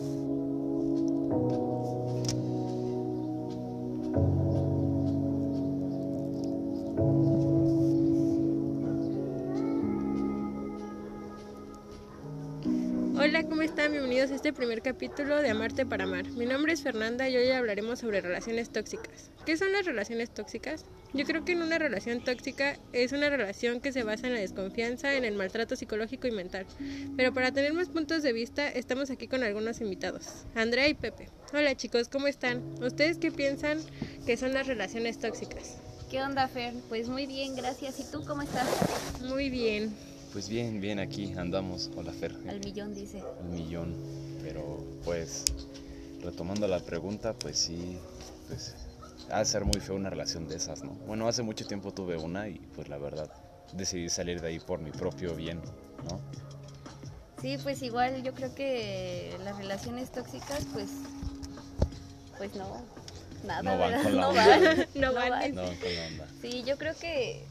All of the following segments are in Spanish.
Hola, ¿cómo están? Bienvenidos a este primer capítulo de Amarte para Amar. Mi nombre es Fernanda y hoy hablaremos sobre relaciones tóxicas. ¿Qué son las relaciones tóxicas? Yo creo que en una relación tóxica es una relación que se basa en la desconfianza, en el maltrato psicológico y mental. Pero para tener más puntos de vista, estamos aquí con algunos invitados, Andrea y Pepe. Hola chicos, ¿cómo están? ¿Ustedes qué piensan que son las relaciones tóxicas? ¿Qué onda, Fer? Pues muy bien, gracias. ¿Y tú cómo estás? Muy bien. Pues bien, bien, aquí andamos. Hola Fer. Al millón, dice. Al millón. Pero pues, retomando la pregunta, pues sí, pues ha de ser muy feo una relación de esas, ¿no? Bueno, hace mucho tiempo tuve una y pues la verdad decidí salir de ahí por mi propio bien, ¿no? Sí, pues igual yo creo que las relaciones tóxicas, pues, pues no, nada, No van con la no onda. van, No no van. van. No, con la onda. Sí, yo creo que,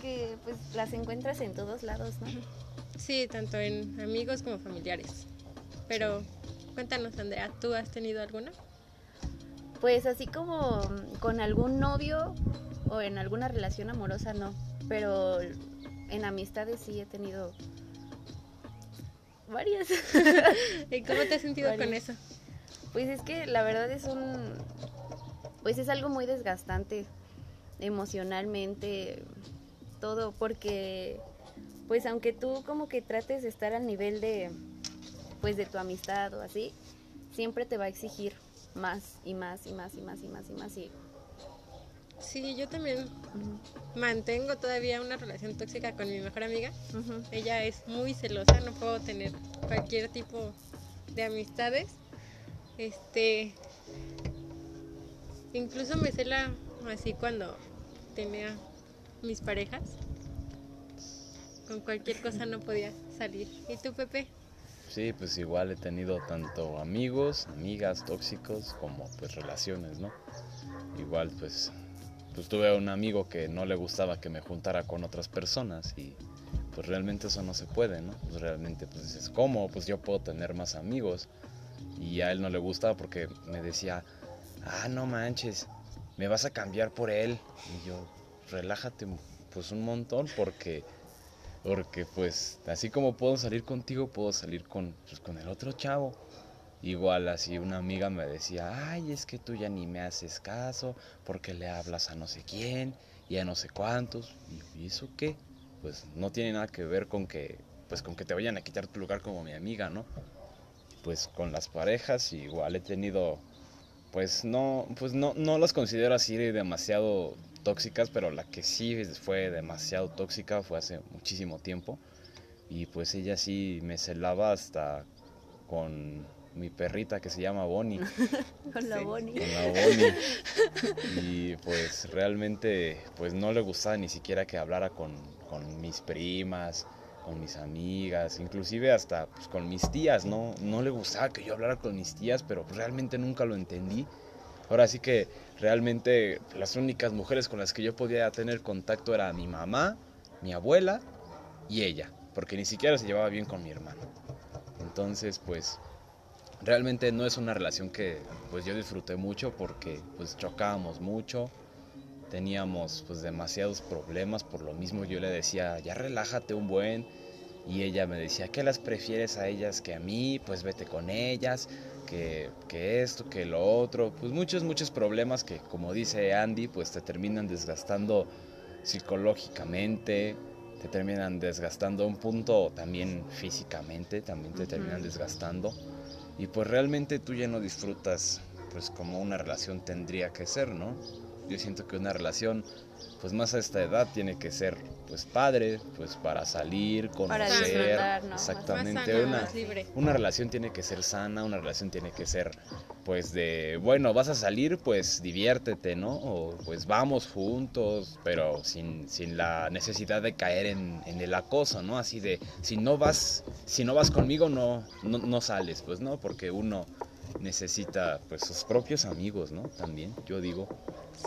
que pues las encuentras en todos lados, ¿no? Sí, tanto en amigos como familiares. Pero cuéntanos, Andrea, ¿tú has tenido alguna? Pues así como con algún novio o en alguna relación amorosa, no. Pero en amistades sí he tenido varias. ¿Y cómo te has sentido con eso? Pues es que la verdad es un. Pues es algo muy desgastante emocionalmente, todo, porque. Pues aunque tú como que trates de estar al nivel de. Pues de tu amistad o así, siempre te va a exigir más y más y más y más y más y más. Y, Sí, yo también mantengo todavía una relación tóxica con mi mejor amiga. Ella es muy celosa, no puedo tener cualquier tipo de amistades. Este. Incluso me cela así cuando tenía mis parejas. Con cualquier cosa no podía salir. ¿Y tú, Pepe? Sí, pues igual he tenido tanto amigos, amigas tóxicos como pues relaciones, ¿no? Igual pues, pues tuve un amigo que no le gustaba que me juntara con otras personas y pues realmente eso no se puede, ¿no? Pues realmente pues dices, ¿cómo? Pues yo puedo tener más amigos y a él no le gustaba porque me decía, ah, no manches, me vas a cambiar por él. Y yo, relájate pues un montón porque porque pues así como puedo salir contigo, puedo salir con, pues, con el otro chavo. Igual así una amiga me decía, ay, es que tú ya ni me haces caso, porque le hablas a no sé quién y a no sé cuántos. Y, ¿y eso qué? Pues no tiene nada que ver con que, pues con que te vayan a quitar tu lugar como mi amiga, ¿no? Pues con las parejas igual he tenido, pues no, pues no, no las considero así demasiado tóxicas, pero la que sí fue demasiado tóxica fue hace muchísimo tiempo. Y pues ella sí me celaba hasta con mi perrita que se llama Bonnie. Con la Sí, Bonnie. Con la Bonnie. Y pues realmente pues no le gustaba ni siquiera que hablara con, con mis primas, con mis amigas, inclusive hasta pues, con mis tías, ¿no? No le gustaba que yo hablara con mis tías, pero realmente nunca lo entendí. Ahora sí que realmente las únicas mujeres con las que yo podía tener contacto era mi mamá, mi abuela y ella, porque ni siquiera se llevaba bien con mi hermano. Entonces, pues realmente no es una relación que pues yo disfruté mucho porque pues chocábamos mucho, teníamos pues demasiados problemas, por lo mismo yo le decía, ya relájate un buen, y ella me decía, ¿qué las prefieres a ellas que a mí? Pues vete con ellas, que, que esto, que lo otro, pues muchos, muchos problemas que como dice Andy, pues te terminan desgastando psicológicamente, te terminan desgastando a un punto también físicamente, también te terminan desgastando. Y pues realmente tú ya no disfrutas pues como una relación tendría que ser, ¿no? Yo siento que una relación pues más a esta edad tiene que ser pues padre, pues para salir, Para conocer, disfrutar, ¿no? Más Más exactamente sana, una más libre. una relación tiene que ser sana, una relación tiene que ser, pues de, bueno, vas a salir, pues diviértete, ¿no? O pues vamos juntos, pero sin, sin la necesidad de caer en, en el acoso, ¿no? Así de, si no vas, si no vas conmigo, no, no, no sales, pues no, porque uno necesita, pues sus propios amigos, ¿no? También, yo digo.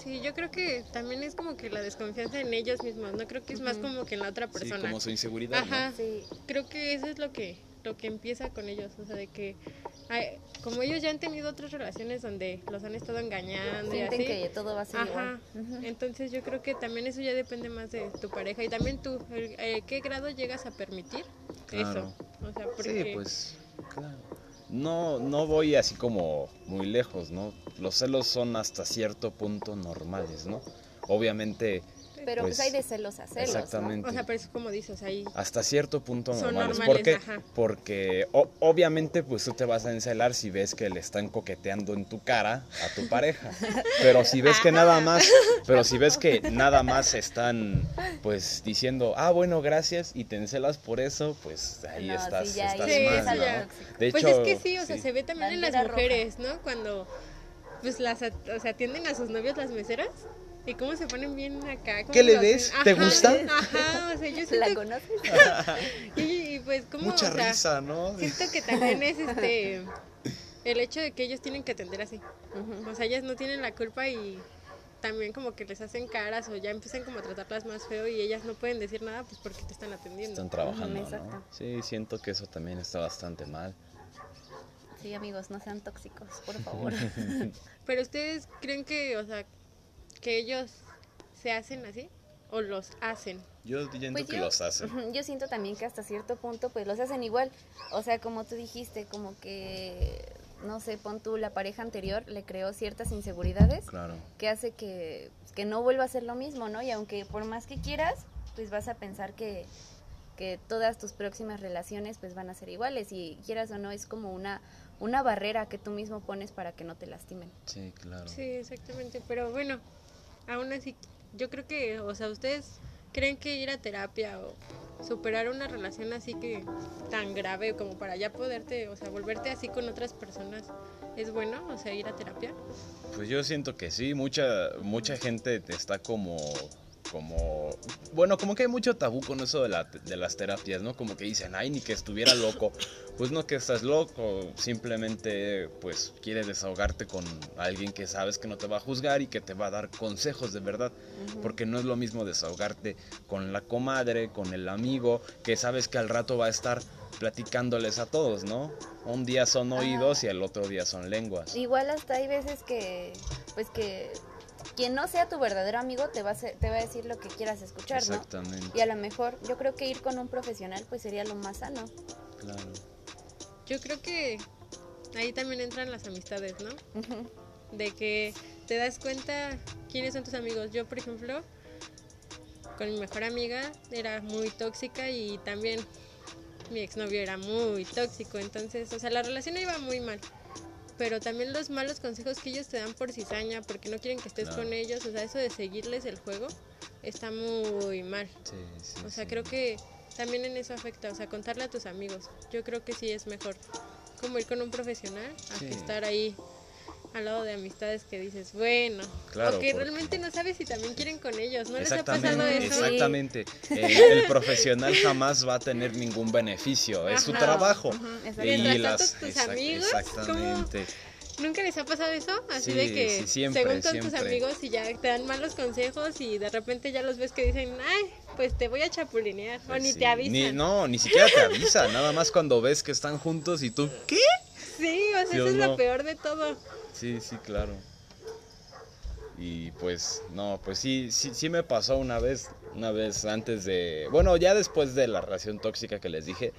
Sí, yo creo que también es como que la desconfianza en ellos mismos, no creo que es más como que en la otra Sí, persona. como su inseguridad, ¿no? Ajá. Sí, Creo que eso es lo que lo que empieza con ellos, o sea, de que ay, como ellos ya han tenido otras relaciones donde los han estado engañando y Sienten así. que todo va a ser Ajá. igual. Entonces yo creo que también eso ya depende más de tu pareja y también tú, el- eh, ¿qué grado llegas a permitir Claro. eso? O sea, porque Sí, pues, claro. No, no voy así como muy lejos, ¿no? Los celos son hasta cierto punto normales, ¿no? Obviamente, Pero pues, pues, hay de celos a celos. ¿no? exactamente. o sea, pero es como dices ahí. hasta cierto punto Son normales. normales, ¿Por qué? ajá. Porque o- obviamente pues tú te vas a encelar si ves que le están coqueteando en tu cara a tu pareja. Pero si ves que nada más, pero si ves que nada más están pues diciendo, ah bueno, gracias y te encelas por eso, pues ahí No, sí, estás, estás sí, mal, es algo ¿no? tóxico. De pues hecho, es que sí, o sea, se ve también en las roja. mujeres, ¿no? Cuando pues las o sea, atienden a sus novios las meseras y cómo se ponen bien acá. cómo ¿Qué le ves? ¿Te gusta? Ajá, o sea, yo ¿La siento conoces? y, y, pues como Mucha o sea, risa, ¿no? Siento que también es este el hecho de que ellos tienen que atender así. Ujú. O sea, ellas no tienen la culpa y también como que les hacen caras o ya empiezan como a tratarlas más feo y ellas no pueden decir nada pues porque te están atendiendo. Están trabajando, exacto. ¿no? Sí, siento que eso también está bastante mal. Sí, amigos, no sean tóxicos, por favor. Pero ustedes creen que, o sea, que ellos se hacen así o los hacen. Yo siento Pues que yo- los hacen. Yo siento también que hasta cierto punto pues los hacen igual. O sea, como tú dijiste, como que, no sé, pon tú, la pareja anterior le creó ciertas inseguridades Claro. que hace que, que no vuelva a ser lo mismo, ¿no? Y aunque por más que quieras, pues vas a pensar que, que todas tus próximas relaciones pues van a ser iguales y quieras o no es como una, una barrera que tú mismo pones para que no te lastimen. Sí, claro. Sí, exactamente. Pero bueno, aún así, yo creo que, o sea, ustedes creen que ir a terapia o superar una relación así que tan grave como para ya poderte, o sea, volverte así con otras personas, es bueno, o sea, ir a terapia. Pues yo siento que sí, mucha, mucha gente te está como, como, bueno, como que hay mucho tabú con eso de, la- de las terapias, ¿no? Como que dicen, ay, ni que estuviera loco. Pues no que estás loco, simplemente pues quieres desahogarte con alguien que sabes que no te va a juzgar y que te va a dar consejos de verdad. Porque no es lo mismo desahogarte con la comadre, con el amigo, que sabes que al rato va a estar platicándoles a todos, ¿no? Un día son oídos y el otro día son lenguas. Igual hasta hay veces que, pues que quien no sea tu verdadero amigo te va a, hacer- te va a decir lo que quieras escuchar, ¿no? Exactamente. Y a lo mejor yo creo que ir con un profesional pues sería lo más sano. Claro. Yo creo que ahí también entran las amistades, ¿no? De que te das cuenta quiénes son tus amigos. Yo, por ejemplo, con mi mejor amiga era muy tóxica y también mi exnovio era muy tóxico. Entonces, o sea, la relación iba muy mal. Pero también los malos consejos que ellos te dan por cizaña, porque no quieren que estés con ellos, o sea, eso de seguirles el juego está muy mal. Sí, sí, O sea, sí. creo que también en eso afecta, o sea, contarle a tus amigos. Yo creo que sí es mejor como ir con un profesional a que estar ahí al lado de amistades que dices, bueno, Claro, o que porque- realmente no sabes si también quieren con ellos, ¿no les ha pasado eso? exactamente. El, el profesional jamás va a tener ningún beneficio, es su Ajá. trabajo. Ujú, exacto. Mientras tanto, tus exact- amigos, exactamente. ¿Nunca les ha pasado eso? Así Sí, de que sí, siempre, según tus siempre. amigos y ya te dan malos consejos y de repente ya los ves que dicen, ay, pues te voy a chapulinear, o Pues ni sí, te avisan. ni- no, ni siquiera te avisa, nada más cuando ves que están juntos y tú, ¿qué? Sí, o sea, ¿Sí eso es lo peor de todo. Sí, sí, claro. Y pues, no, pues sí, sí, sí me pasó una vez, una vez antes de, bueno, ya después de la relación tóxica que les dije,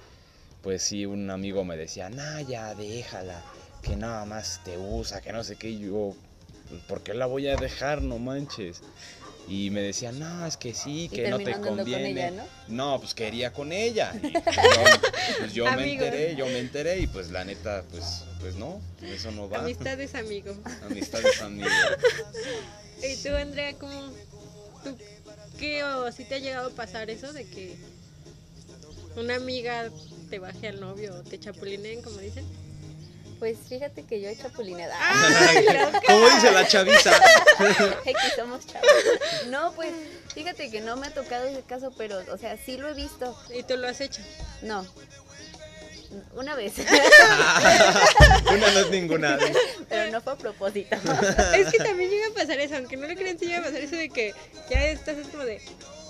pues sí, un amigo me decía, nah, ya déjala, que nada más te usa, que no sé qué, y yo, ¿por qué la voy a dejar? No manches. Y me decía, no, es que sí, que no te andando con conviene. ella, ¿no? pues quería con ella. Y, pues, yo, pues, yo me Amigos. enteré, yo me enteré y pues la neta, pues, pues no, eso no va. Amistades, amigo. Amistades, amigos. ¿Y tú, Andrea, cómo, tú, qué o si te ha llegado a pasar eso de que una amiga te baje al novio o te chapulineen, como dicen? Pues fíjate que yo he chapulineado. ¡Ay, loca! ¿Cómo dice la chaviza? X somos chavos. No, pues fíjate que no me ha tocado ese caso, pero, o sea, sí lo he visto. Y tú lo has hecho. No. Una vez. Una no es ninguna. pero no fue a propósito. es que también llega a pasar eso, aunque no lo crean, sí llega a pasar eso de que ya estás es como de,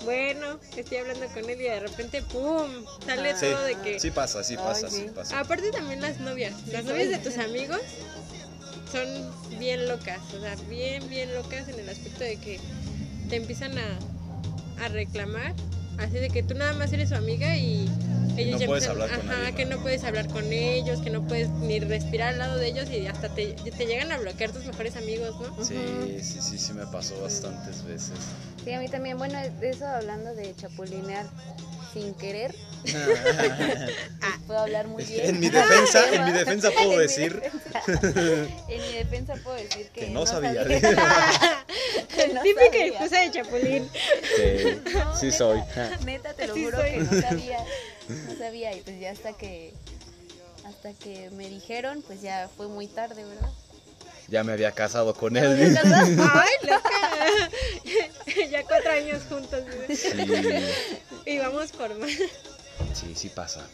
bueno, estoy hablando con él y de repente, ¡pum! Sale Sí, todo de que... sí pasa, sí Ay, pasa, sí. sí pasa. Aparte también las novias, las novias de tus amigos son bien locas, o sea, bien, bien locas en el aspecto de que te empiezan a, a reclamar, así de que tú nada más eres su amiga y ellos no ya puedes hablar con ajá, nadie que no puedes hablar con ellos, que no puedes ni respirar al lado de ellos y hasta te, te llegan a bloquear tus mejores amigos, ¿no? Sí, sí, sí, sí me pasó bastantes veces. Sí, a mí también. Bueno, de eso hablando de chapulinear sin querer, Ah. puedo hablar muy bien. En mi defensa, en mi defensa puedo En mi decir defensa. En mi defensa puedo decir que, que no sabía. Que no Típica sabía. excusa de chapulín. Sí, No, sí neta, soy. Neta, te lo Sí juro soy. que no sabía. No sabía. Y pues ya hasta que hasta que me dijeron, pues ya fue muy tarde, ¿verdad? Ya me había casado con ¿Ya él. ¡Ay, loca! ya cuatro años juntos. Y vamos por más. sí, sí pasa.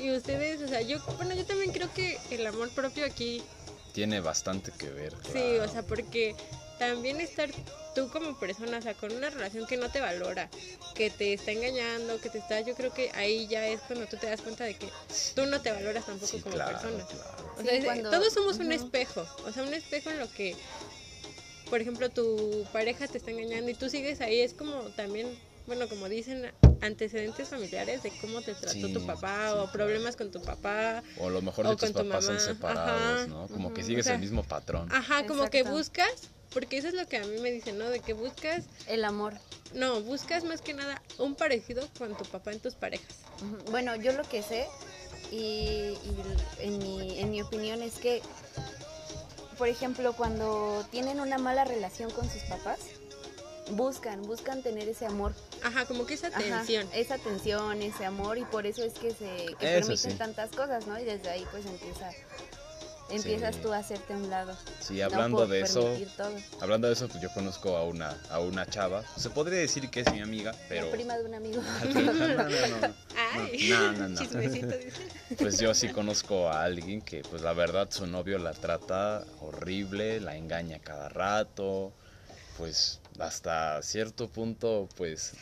Y ustedes, o sea, yo, bueno, yo también creo que el amor propio aquí, Tiene bastante que ver. sí, o sea, porque también estar tú como persona, o sea, con una relación que no te valora, que te está engañando, que te está, yo creo que ahí ya es cuando tú te das cuenta de que tú no te valoras tampoco Sí, como claro, persona. claro. O Sí, sea, es- cuando- todos somos un espejo, o sea, un espejo en lo que, por ejemplo, tu pareja te está engañando y tú sigues ahí, es como también, bueno, como dicen, antecedentes familiares de cómo te trató Sí, tu papá sí, o claro. problemas con tu papá. O a lo mejor de tus tu papás son separados, ajá, ¿no? Como que sigues o sea, el mismo patrón. Ajá, como que buscas, porque eso es lo que a mí me dicen, ¿no? De que buscas, El amor. no, buscas más que nada un parecido con tu papá en tus parejas. Bueno, yo lo que sé y, y en, mi, en mi opinión es que, por ejemplo, cuando tienen una mala relación con sus papás, buscan, buscan tener ese amor, Ajá, como que esa Ajá, tensión. esa atención, ese amor y por eso es que se que permiten sí. tantas cosas, ¿no? Y desde ahí pues empieza empiezas Sí. tú a hacerte a un lado. Sí, hablando de eso, todo. hablando de eso, pues yo conozco a una, a una chava. Se podría decir que es mi amiga, pero. La prima de un amigo. No, no, no, no. Ay, No, no, no. Pues yo sí conozco a alguien que, pues la verdad, su novio la trata horrible, la engaña cada rato, pues hasta cierto punto, pues,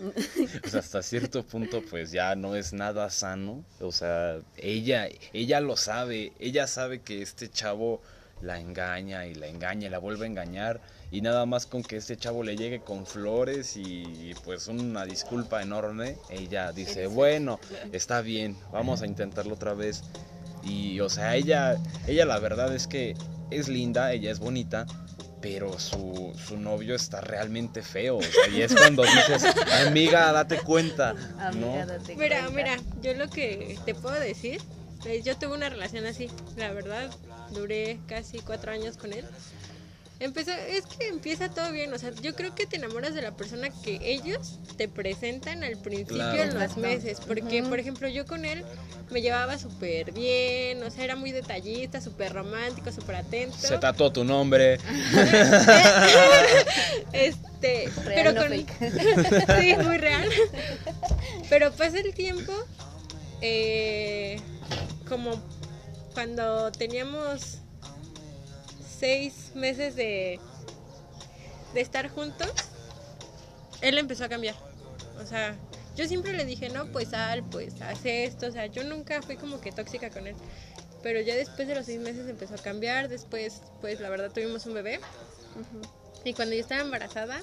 pues, hasta cierto punto, pues ya no es nada sano. O sea, ella, ella lo sabe, ella sabe que este chavo la engaña y la engaña y la vuelve a engañar. Y nada más con que este chavo le llegue con flores y pues una disculpa enorme, ella dice, bueno, está bien, vamos a intentarlo otra vez. Y o sea, ella, ella la verdad es que es linda, ella es bonita, pero su, su novio está realmente feo. O sea, y es cuando dices, amiga, date cuenta. Amiga, ¿no? date Mira, cuenta. mira, yo lo que te puedo decir, es, yo tuve una relación así, la verdad, duré casi cuatro años con él. Empezó, es que empieza todo bien, o sea, yo creo que te enamoras de la persona que ellos te presentan al principio Claro. en los meses, porque por ejemplo yo con él me llevaba súper bien, o sea, era muy detallista, súper romántico, súper atento. Se tatuó tu nombre. Este, Real, pero no con sí, muy real. Pero pasa el tiempo, eh, como cuando teníamos seis meses de, de estar juntos, él empezó a cambiar. O sea, yo siempre le dije, no, pues Al, pues haz esto. O sea, yo nunca fui como que tóxica con él. Pero ya después de los seis meses empezó a cambiar. Después, pues la verdad tuvimos un bebé. Y cuando yo estaba embarazada,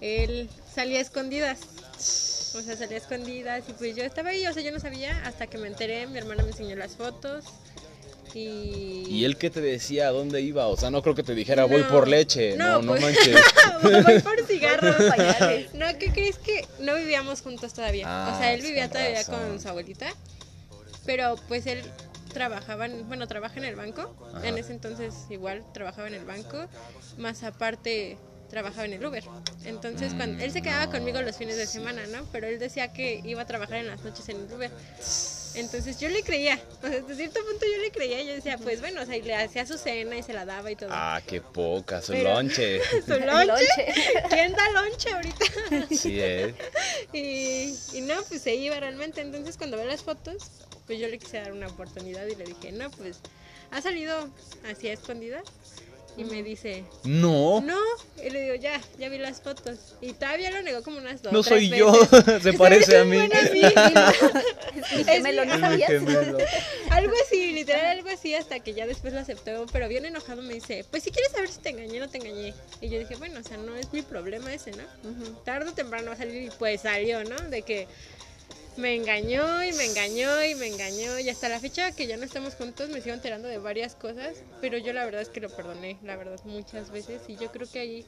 él salía a escondidas. O sea, salía a escondidas y pues yo estaba ahí, o sea, yo no sabía hasta que me enteré, mi hermana me enseñó las fotos y... ¿Y él qué te decía? ¿A dónde iba? O sea, no creo que te dijera, voy por leche. No, no, no, pues- manches. Voy por cigarros. Pañales. No, ¿qué crees que no vivíamos juntos todavía? Ah, o sea, él con vivía todavía razón. con su abuelita, pero pues él trabajaba, en- bueno, trabaja en el banco. Ajá. En ese entonces igual trabajaba en el banco, más aparte trabajaba en el Uber. Entonces, Mm, cuando él se quedaba no, conmigo los fines de semana, ¿no? Pero él decía que iba a trabajar en las noches en el Uber. Entonces yo le creía, o sea, hasta cierto punto yo le creía, yo decía, pues bueno, o sea, y le hacía su cena y se la daba y todo. Ah, qué poca, su Pero- lonche. Su lonche. ¿Quién da lonche ahorita? Sí, ¿eh? Y, y no, pues se iba realmente. Entonces cuando ve las fotos, pues yo le quise dar una oportunidad y le dije, no, pues, ¿ha salido así a escondidas? Y me dice, No, no, y le digo, ya, ya vi las fotos. Y todavía lo negó como unas dos. no tres soy yo, se parece a mí. Gemelo, ¿no sabías? algo así, literal algo así, hasta que ya después lo aceptó, pero bien enojado me dice, pues si quieres saber si te engañé o no te engañé. Y yo dije, bueno, o sea, no es mi problema ese, ¿no? Ujú. Tarde o temprano va a salir y pues salió, ¿no? De que me engañó y me engañó y me engañó. Y hasta la fecha que ya no estamos juntos me sigo enterando de varias cosas, pero yo la verdad es que lo perdoné, la verdad, muchas veces. Y yo creo que ahí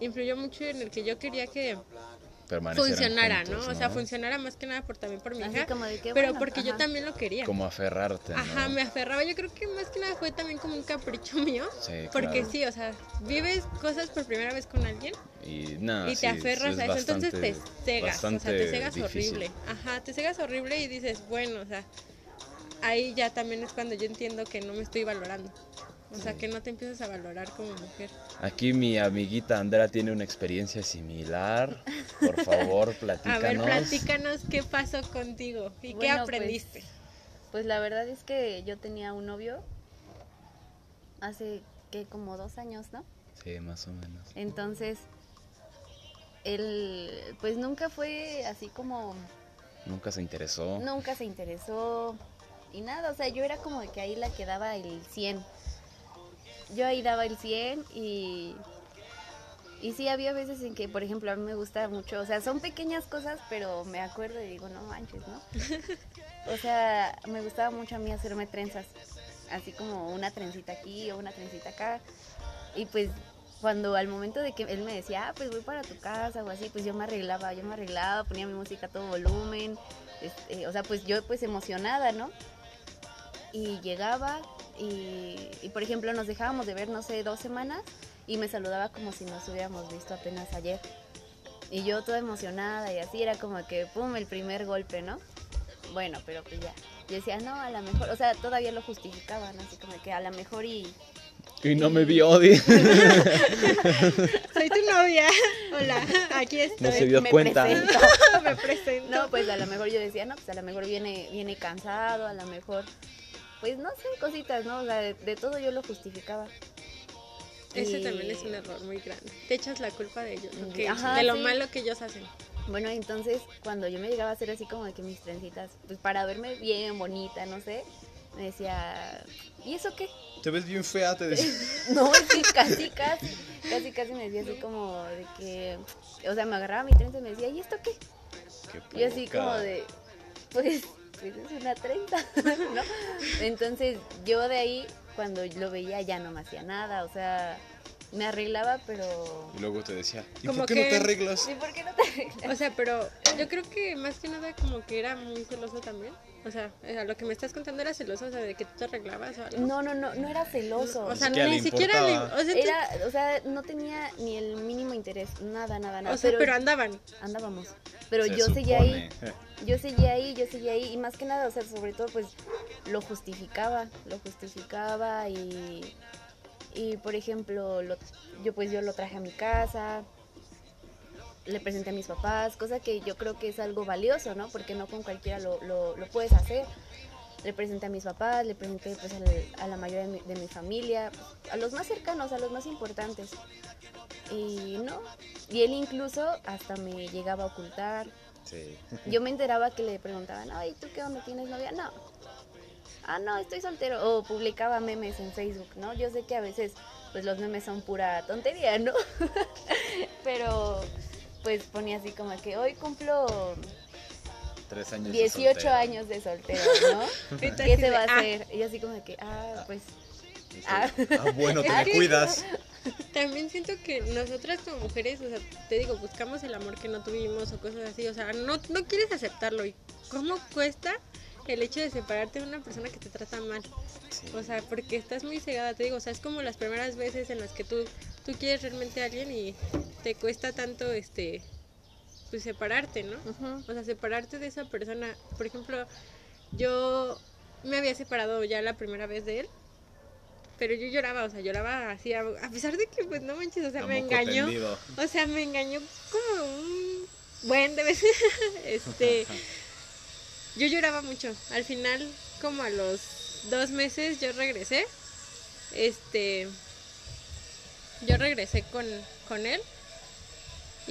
influyó mucho en el que yo quería que funcionara, juntos, ¿no? O sea, funcionara más que nada por también por mi Así hija, como de que, pero bueno, porque yo también lo quería. Como aferrarte, ¿no? Ajá, me aferraba. Yo creo que más que nada fue también como un capricho mío. Sí, Porque claro. sí, o sea, vives cosas por primera vez con alguien Y, nada, y te sí, aferras sí a es eso, entonces te cegas, o sea, te cegas difícil. horrible. Ajá, te cegas horrible y dices, bueno, o sea, ahí ya también es cuando yo entiendo que no me estoy valorando. O sea, que no te empiezas a valorar como mujer. Aquí mi amiguita Andrea tiene una experiencia similar. Por favor, A platícanos. ver, platícanos qué pasó contigo y qué Bueno, pues, aprendiste. Pues la verdad es que yo tenía un novio hace que como dos años, ¿no? Sí, más o menos. Entonces, él pues nunca fue así como, Nunca se interesó. nunca se interesó y nada, o sea, yo era como de que ahí la que daba el 100. Yo ahí daba el 100 y... Y sí, había veces en que, por ejemplo, a mí me gusta mucho, o sea, son pequeñas cosas, pero me acuerdo y digo, no manches, ¿no? O sea, me gustaba mucho a mí hacerme trenzas, así como una trencita aquí o una trencita acá. Y pues cuando al momento de que él me decía, ah, pues voy para tu casa o así, pues yo me arreglaba, yo me arreglaba, ponía mi música a todo volumen, este, o sea, pues yo pues emocionada, ¿no? Y llegaba y, y, por ejemplo nos dejábamos de ver, no sé, dos semanas y me saludaba como si nos hubiéramos visto apenas ayer. Y yo toda emocionada y así era como que, pum, el primer golpe, ¿no? Bueno, pero pues ya. Yo decía, no, a lo mejor, o sea, todavía lo justificaban, así como que a lo mejor y, Y no me vio, di. Soy tu novia. Hola, aquí estoy. No se dio me cuenta. presento. Me presento. No, pues a lo mejor yo decía, no, pues a lo mejor viene, viene cansado, a lo mejor, pues no sé, cositas, ¿no? O sea, de, de todo yo lo justificaba. Ese Y- también es un error muy grande. Te echas la culpa de ellos, ¿no? Que- Ajá, de lo sí. malo que ellos hacen. Bueno, entonces cuando yo me llegaba a hacer así como de que mis trencitas, pues para verme bien bonita, no sé, me decía, ¿y eso qué? Te ves bien fea, te decía. No, que casi, casi, casi, casi me decía así como de que, o sea, me agarraba mi trenza y me decía, ¿y esto qué? Y así como de, pues, pues es una trenza, ¿no? Entonces yo de ahí, cuando lo veía, ya no me hacía nada, o sea, me arreglaba, pero... Y luego te decía, ¿y Como por qué no te arreglas? ¿Y por qué no te arreglas? O sea, pero yo creo que más que nada como que era muy celoso también. O sea, a lo que me estás contando era celoso, o sea, de que tú te arreglabas o algo. No, no, no, no era celoso. o sea, siquiera ni le siquiera le, o sea, Era, o sea, no tenía ni el mínimo interés, nada, nada, nada. o sea, pero, andaban. andábamos. Pero Se yo seguía ahí, yo seguía ahí, yo seguía ahí. Y más que nada, o sea, sobre todo, pues, lo justificaba, lo justificaba y... Y, por ejemplo, lo- yo pues yo lo traje a mi casa, le presenté a mis papás, cosa que yo creo que es algo valioso, ¿no? Porque no con cualquiera lo, lo, lo puedes hacer. Le presenté a mis papás, le presenté pues a la mayoría de mi, de mi familia, a los más cercanos, a los más importantes. Y no, y él incluso hasta me llegaba a ocultar. Sí. Yo me enteraba que le preguntaban, ay, ¿tú qué onda? ¿Tienes novia? No. Ah, no, estoy soltero. O publicaba memes en Facebook, ¿no? Yo sé que a veces, pues los memes son pura tontería, ¿no? Pero, pues ponía así como que hoy cumplo Tres años. de 18 soltero. años de soltero, ¿no? ¿Qué se de, va a ah, hacer? Y así como que, ah, pues, Y tú, Ah. Ah, bueno, te me cuidas. También siento que nosotras como mujeres, o sea, te digo, buscamos el amor que no tuvimos o cosas así, o sea, no, no quieres aceptarlo. ¿Y cómo cuesta el hecho de separarte de una persona que te trata mal? Sí. O sea, porque estás muy cegada, te digo, o sea, es como las primeras veces en las que tú, tú quieres realmente a alguien y te cuesta tanto, este, pues separarte, ¿no? O sea, separarte de esa persona. Por ejemplo, yo me había separado ya la primera vez de él, pero yo lloraba, o sea, lloraba así, a, a pesar de que, pues no manches, o sea, me engañó. tendido. O sea, me engañó como un buen de veces. este, yo lloraba mucho. Al final, como a los dos meses, yo regresé. Este. Yo regresé con, con él.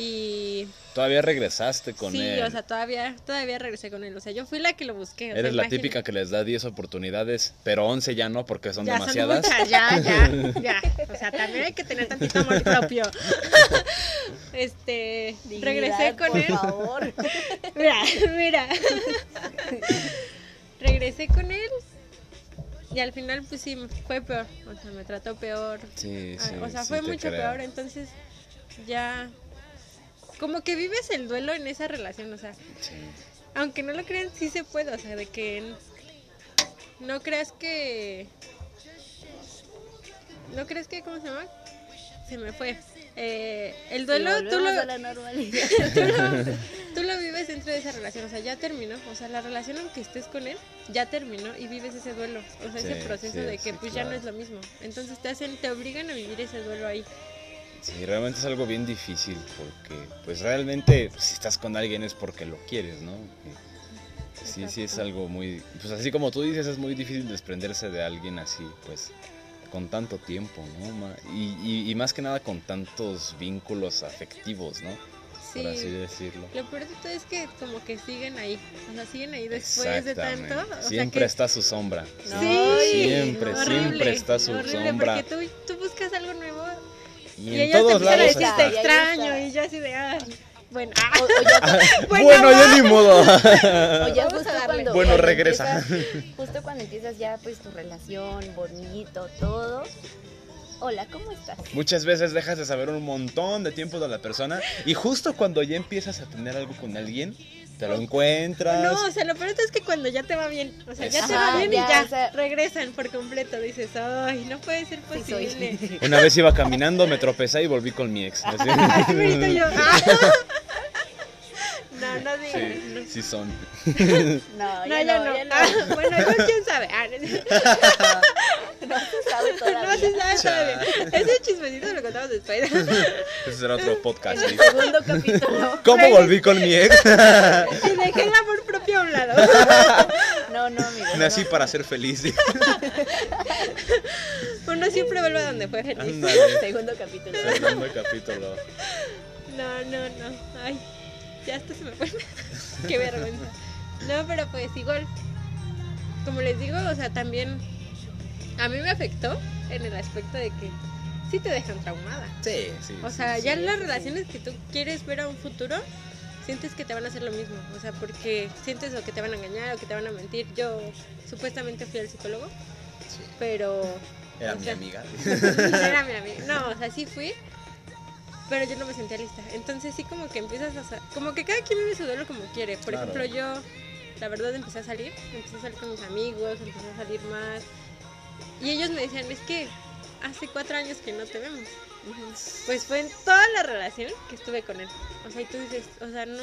Y Todavía regresaste con sí, él. o sea, todavía, todavía regresé con él. O sea, yo fui la que lo busqué. o sea, Eres la imagínate. típica que les da 10 oportunidades, pero 11 ya no porque son ya demasiadas. Son muchas, ya, ya, ya. O sea, también hay que tener tantito amor propio. Este, regresé Dignidad, con por él. favor. Mira, mira. regresé con él. Y al final, pues sí, fue peor. O sea, me trató peor. Sí, Ah, sí. o sea, sí fue mucho creo. peor. Entonces, ya. Como que vives el duelo en esa relación. O sea, Sí. aunque no lo crean, sí se puede. O sea, de que no creas que. No creas que, ¿cómo se llama? Se me fue. Eh, el duelo, tú lo, a la normalidad. tú, lo, tú lo vives dentro de esa relación. O sea, ya terminó. O sea, la relación, aunque estés con él, ya terminó y vives ese duelo. O sea, ese proceso sí, de que sí, pues ya no es lo mismo. Entonces te hacen, te obligan a vivir ese duelo ahí. Sí, realmente es algo bien difícil porque, pues realmente, pues, si estás con alguien es porque lo quieres, ¿no? Y sí, sí es algo muy, pues así como tú dices, es muy difícil desprenderse de alguien así, pues, con tanto tiempo, ¿no? Y, y, y más que nada con tantos vínculos afectivos, ¿no? Sí. Por así decirlo. Lo peor de todo es que como que siguen ahí. O sea, siguen ahí después de tanto. O sea, siempre que está su sombra. No, Sí, siempre, horrible, siempre está su horrible, sombra. Porque tú, tú buscas algo nuevo Y, y, en ellos te todos empiezan a lados decir está, te extraño y yo así de, ay, bueno, ah, O, o ya, bueno, Bueno, ya ni modo. o ya justo cuando, Bueno, regresa. empiezas- justo cuando empiezas ya pues tu relación, bonito, todo. Hola, ¿cómo estás? Muchas veces dejas de saber un montón de tiempo de la persona y justo cuando ya empiezas a tener algo con alguien, te lo encuentras. No, o sea, lo peor es que cuando ya te va bien, o sea, ya te va bien ya, y ya o sea- regresan por completo. Dices, ay, no puede ser Sí posible. Una vez iba caminando, me tropecé y volví con mi ex. Así. Ay, yo, ah. No, no digas. Sí, no. sí son. No, No, ya, ya no, no. ya no. Ah, bueno, yo quién sabe. Ah, no, No se sabe no se sabe todavía. Ese chismecito lo contamos después. Ese será otro podcast. Segundo capítulo. ¿Cómo volví con mi ex? Y dejé el amor propio a un lado. No, no, amigo. Nací no. para ser feliz. Uno siempre vuelve a donde fue feliz. Segundo capítulo. Segundo capítulo. No, no, no. Ay, ya hasta se me fue. Qué vergüenza. No, pero pues igual. Como les digo, o sea, también a mí me afectó en el aspecto de que sí te dejan traumada. Sí, sí. O sea, sí. ya sí, las sí. relaciones que tú quieres ver a un futuro, sientes que te van a hacer lo mismo. O sea, porque sientes o que te van a engañar o que te van a mentir. Yo supuestamente fui al psicólogo, Sí. pero Era mi sea, amiga. era mi amiga. No, o sea, sí fui, pero yo no me sentía lista. Entonces sí como que empiezas a... Como que cada quien vive su duelo como quiere. Por Claro. ejemplo, yo, la verdad, empecé a salir. Empecé a salir con mis amigos, empecé a salir más. Y ellos me decían, es que hace cuatro años que no te vemos. Pues fue en toda la relación que estuve con él. O sea, y tú dices, o sea, no...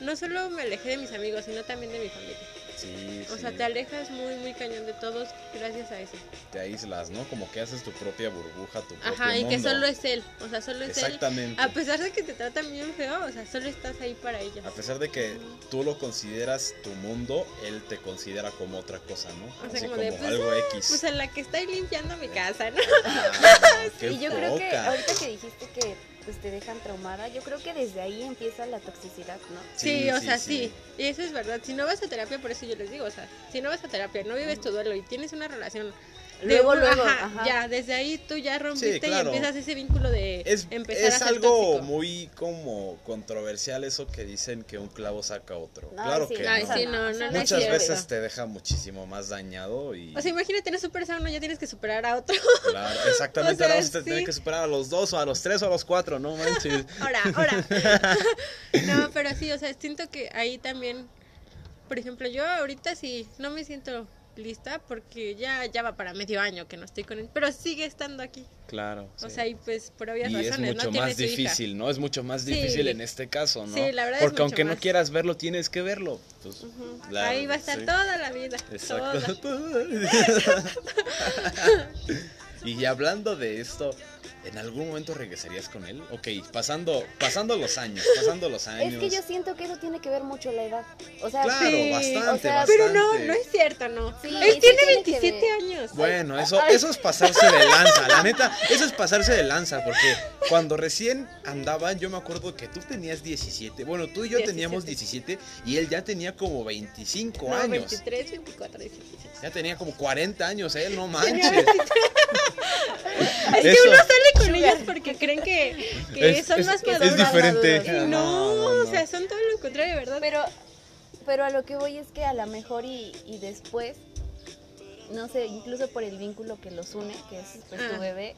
No solo me alejé de mis amigos, sino también de mi familia. Sí, O sí. sea, te alejas muy, muy cañón de todos gracias a eso. Te aíslas, ¿no? Como que haces tu propia burbuja, tu propio Ajá, y que solo es él. O sea, solo es él. Exactamente. A pesar de que te tratan bien feo, o sea, solo estás ahí para ellos. A pesar de que tú lo consideras tu mundo, él te considera como otra cosa, ¿no? O sea, Así como como, de, pues, algo X. Pues en la que está ahí limpiando mi casa, ¿no? Ah, qué Y yo creo que ahorita que dijiste que pues, te dejan traumada, yo creo que desde ahí empieza la toxicidad, ¿no? Sí, o sea, sí. Y eso es verdad. Si no vas a terapia, por eso yo les digo, o sea, si no vas a terapia, no vives tu duelo y tienes una relación. De Luego, luego, ajá, ajá. Ya, desde ahí tú ya rompiste claro. y empiezas ese vínculo de Es, empezar a es ser algo tóxico. muy como controversial eso que dicen que un clavo saca otro. No, claro sí, que no. sí, no, no, no es Muchas veces te deja muchísimo más dañado y... O sea, imagínate, no superas a uno, ya tienes que superar a otro. Claro, exactamente, o sea, ahora vas a tener que superar a los dos o a los tres o a los cuatro, no manches. Ahora, ahora. no, pero sí, o sea, siento que ahí también, por ejemplo, yo ahorita sí no me siento lista porque ya, ya va para medio año que no estoy con él, pero sigue estando aquí. Claro. O sí. sea, y pues por obvias y es razones, mucho ¿no? Tiene más hija. difícil, ¿no? Es mucho más Sí. difícil en este caso, ¿no? Sí, la verdad es Porque mucho aunque no quieras verlo, tienes que verlo. Pues, claro, ahí va a estar sí. toda la vida. Exacto. toda. y hablando de esto, ¿En algún momento regresarías con él? Ok, pasando, pasando los años, pasando los años. Es que yo siento que eso tiene que ver mucho la edad. O sea, Claro, Sí, bastante, o sea, bastante. Pero no, no es cierto, no. Sí, Él sí tiene tiene que 27 ver. años. Bueno, eso, Ay. eso es pasarse de lanza, la neta, eso es pasarse de lanza, porque cuando recién andaban, yo me acuerdo que tú tenías 17, bueno, tú y yo teníamos 17 y él ya tenía como 25 No, años, 23, 24, 25. ya tenía como 40 años, él, no Tenía manches. Es que uno sale con ellos porque creen que, que Es- son es- más es maduros. diferente. Y no, No, no, no. o sea, son todo lo contrario, ¿verdad? Pero, pero a lo que voy es que a lo mejor y, y después, no sé, incluso por el vínculo que los une, que es pues, Ah. tu bebé,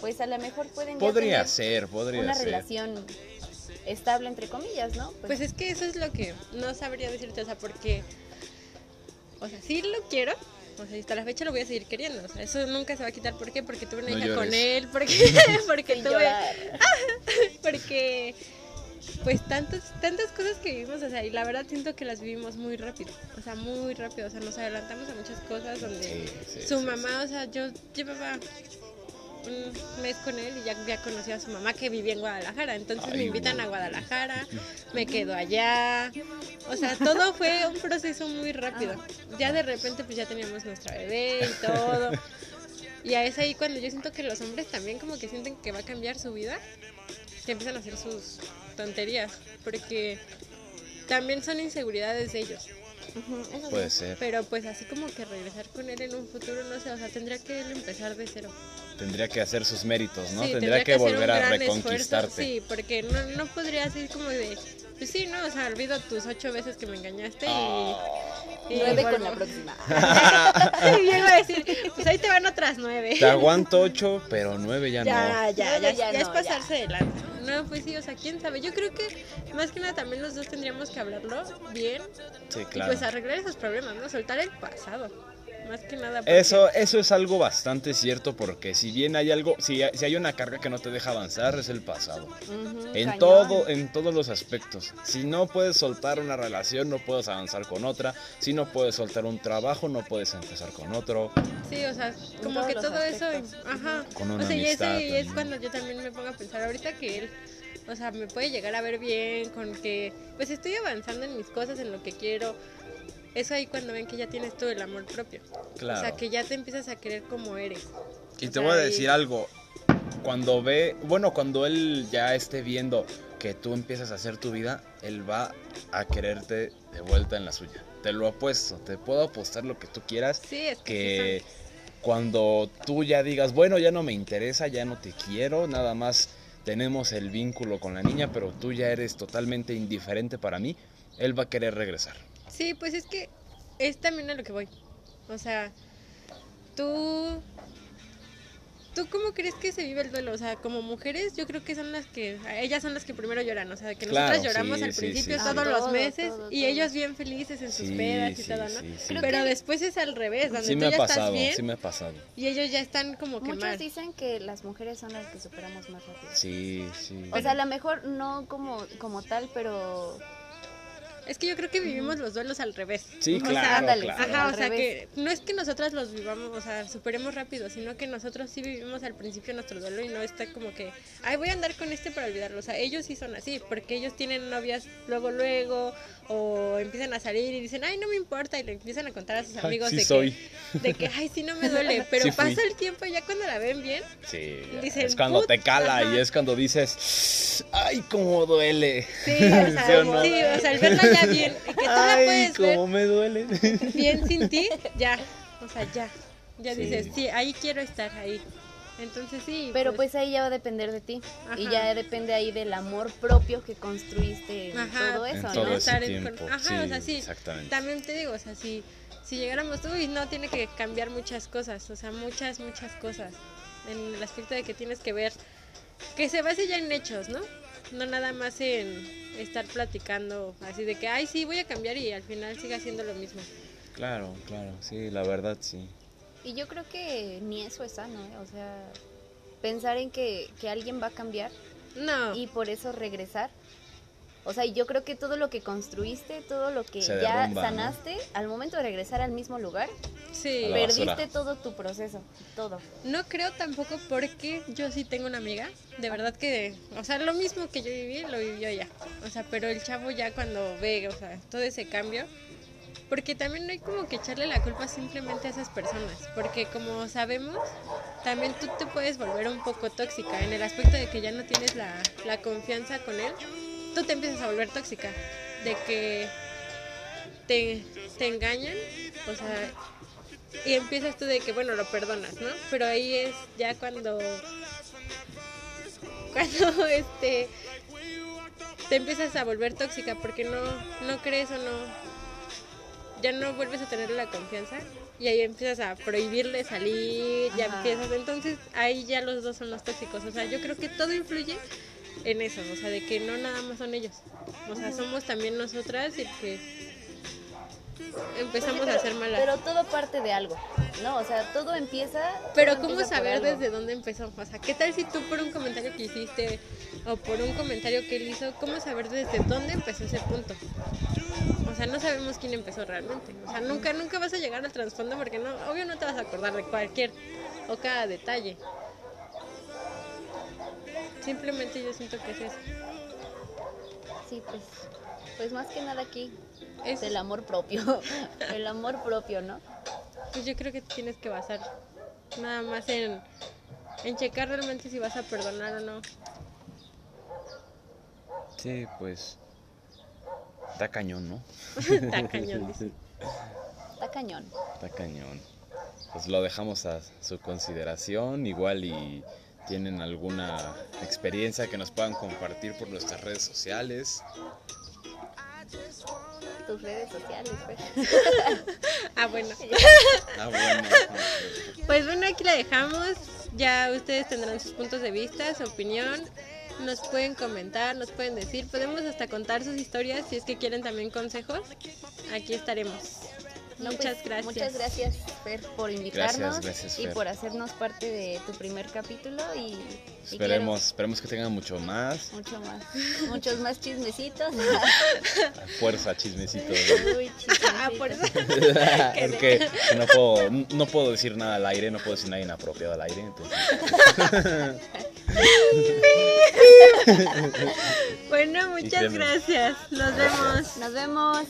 pues a lo mejor pueden Podría tener ser, podría una ser. relación estable entre comillas, ¿no? Pues es que eso es lo que no sabría decirte, o sea, porque, o sea, sí lo quiero, o sea, hasta la fecha lo voy a seguir queriendo, o sea, eso nunca se va a quitar, ¿por qué? Porque tuve una No hija llores. con él, porque, porque tuve, porque, pues tantas, tantas cosas que vivimos, o sea, y la verdad siento que las vivimos muy rápido, o sea, muy rápido, o sea, nos adelantamos a muchas cosas donde Sí, sí, su sí, mamá, o sea, yo llevaba un mes con él y ya, ya conocí a su mamá que vivía en Guadalajara. Entonces Ay, me invitan a Guadalajara, me quedo allá. O sea, todo fue un proceso muy rápido. Ya de repente pues ya teníamos nuestra bebé y todo. Y a es ahí cuando yo siento que los hombres también como que sienten que va a cambiar su vida, que empiezan a hacer sus tonterías, porque también son inseguridades de ellos. Ujú, eso Puede sí. ser. Pero pues así como que regresar con él en un futuro, no sé, o sea, tendría que él empezar de cero. Tendría que hacer sus méritos, ¿no? Sí, tendría, que, volver a reconquistarte. esfuerzo, sí, porque no, no podría ser como de, pues sí, no, o sea, olvido tus ocho veces que me engañaste y... y Nueve con la próxima. y llego a decir, pues ahí te van otras nueve. Te aguanto ocho, pero nueve ya, Ya, ya, ya, ya, ya es no, pasarse de lanza. No, pues sí, o sea, quién sabe. Yo creo que más que nada también los dos tendríamos que hablarlo bien no. Sí, y claro. pues arreglar esos problemas, ¿no? Soltar el pasado. Más que nada. porque- Eso, eso es algo bastante cierto porque si bien hay algo, si, hay- si hay una carga que no te deja avanzar es el pasado. En cañón. todo, en todos los aspectos. Si no puedes soltar una relación, no puedes avanzar con otra. Si no puedes soltar un trabajo, no puedes empezar con otro. Sí, o sea, como que todo eso, ajá. Con una o sea, y y es cuando yo también me pongo a pensar ahorita que él, o sea, me puede llegar a ver bien, con que, pues estoy avanzando en mis cosas, en lo que quiero. Eso ahí cuando ven que ya tienes todo el amor propio. Claro. O sea, que ya te empiezas a querer como eres. Y O te sea, voy a y- decir algo. Cuando ve, bueno, cuando él ya esté viendo que tú empiezas a hacer tu vida, él va a quererte de vuelta en la suya. Te lo apuesto, te puedo apostar lo que tú quieras. Sí, es que, Que cuando tú ya digas, bueno, ya no me interesa, ya no te quiero, nada más tenemos el vínculo con la niña, pero tú ya eres totalmente indiferente para mí, él va a querer regresar. Sí, pues es que es también a lo que voy. O sea, tú... ¿Tú cómo crees que se vive el duelo? O sea, como mujeres, yo creo que son las que, ellas son las que primero lloran, o sea, que Claro, nosotras lloramos sí, al sí, principio sí, todos los meses todo, y todo. ellos bien felices en sus Sí, pedas y sí, todo, ¿no? sí, sí. Creo Pero que- después es al revés, donde Sí tú me ha ya pasado, estás bien sí me ha pasado. y ellos ya están como que Muchos mal. dicen que las mujeres son las que superamos más rápido. Sí, sí. O sea, a lo mejor no como, como tal, pero Es que yo creo que vivimos los duelos al revés. Sí, O sea, claro, ándale, claro. Ajá, o sea que no es que nosotras los vivamos, o sea, superemos rápido, sino que nosotros sí vivimos al principio nuestro duelo y no está como que, ay, voy a andar con este para olvidarlo. O sea, ellos sí son así, porque ellos tienen novias luego, luego, o empiezan a salir y dicen, ay, no me importa, y le empiezan a contar a sus Ay, amigos sí de, soy. Que, de que, ay, sí, no me duele. Pero Sí pasa el tiempo y ya cuando la ven bien, Sí, Dicen, es cuando te cala ajá. y es cuando dices, ay, cómo duele. sí, o sea, ¿Sí o no? sí, o sea, al verla ya bien, y que tú la Ay, ver cómo me duele. bien sin ti, ya, o sea, ya, ya Sí. dices, sí, ahí quiero estar, ahí. Entonces sí. pero pues ahí ya va a depender de ti. Y Ajá. ya depende ahí del amor propio que construiste en Ajá. todo En eso, todo ¿no? ese Estar en- tiempo. con- ajá, sí, o sea, sí. exactamente. También te digo, o sea, si, si llegáramos tú y no tiene que cambiar muchas cosas, o sea, muchas, muchas cosas. En el aspecto de que tienes que ver, que se base ya en hechos, ¿no? No nada más en estar platicando así de que, ay, sí, voy a cambiar y al final siga haciendo lo mismo. Claro, claro, sí, la verdad sí. Y yo creo que ni eso es sano, ¿eh? O sea, pensar en que, que alguien va a cambiar No. y por eso regresar. O sea, yo creo que todo lo que construiste, todo lo que Se ya derrumba, ¿no? sanaste, al momento de regresar al mismo lugar, Sí. basura. Perdiste todo tu proceso, todo. No creo tampoco porque yo sí tengo una amiga, de verdad que, o sea, lo mismo que yo viví, lo vivió ella. O sea, pero el chavo ya cuando ve, o sea, todo ese cambio, porque también no hay como que echarle la culpa simplemente a esas personas, porque como sabemos, también tú te puedes volver un poco tóxica en el aspecto de que ya no tienes la, la confianza con él, tú te empiezas a volver tóxica, de que te, te engañan, o sea, y empiezas tú de que, bueno, lo perdonas, ¿no? Pero ahí es ya cuando, cuando este, te empiezas a volver tóxica porque no, no crees o no, ya no vuelves a tener la confianza y ahí empiezas a prohibirle salir, ya Ajá. empiezas, entonces ahí ya los dos son los tóxicos, o sea, yo creo que todo influye en eso, o sea, de que no nada más son ellos, o sea, somos también nosotras y que empezamos a hacer malas. Pero todo parte de algo, ¿no? O sea, todo empieza. Pero todo ¿cómo empieza saber desde dónde empezó? O sea, ¿qué tal si tú por un comentario que hiciste o por un comentario que él hizo, cómo saber desde dónde empezó ese punto? O sea, no sabemos quién empezó realmente. O sea, nunca, nunca vas a llegar al trasfondo porque no, obvio no te vas a acordar de cualquier o cada detalle. Simplemente yo siento que es eso. Sí, pues. Pues más que nada aquí. Es- el amor propio. el amor propio, ¿no? Pues yo creo que tienes que basar nada más en, en checar realmente si vas a perdonar o no. Sí, pues. Está cañón, ¿no? Está cañón, dice. Está cañón. Está cañón. Pues lo dejamos a su consideración. Igual y tienen alguna experiencia que nos puedan compartir por nuestras redes sociales. Tus redes sociales, pues. Ah, bueno. Ah, bueno. Pues bueno, aquí la dejamos. Ya ustedes tendrán sus puntos de vista, su opinión. Nos pueden comentar, nos pueden decir. Podemos hasta contar sus historias si es que quieren también consejos. Aquí estaremos. No, Muchas pues, gracias. Muchas gracias, Fer, por invitarnos gracias, y Fer. por hacernos parte de tu primer capítulo y, y Esperemos, esperemos que tengan mucho más. mucho más, muchos más chismecitos. Fuerza, chismecito. Uy, chismecitos. Ah, por eso. Porque no puedo, no puedo decir nada al aire, no puedo decir nada inapropiado al aire. Entonces, Bueno, muchas gracias. Nos vemos. Nos vemos.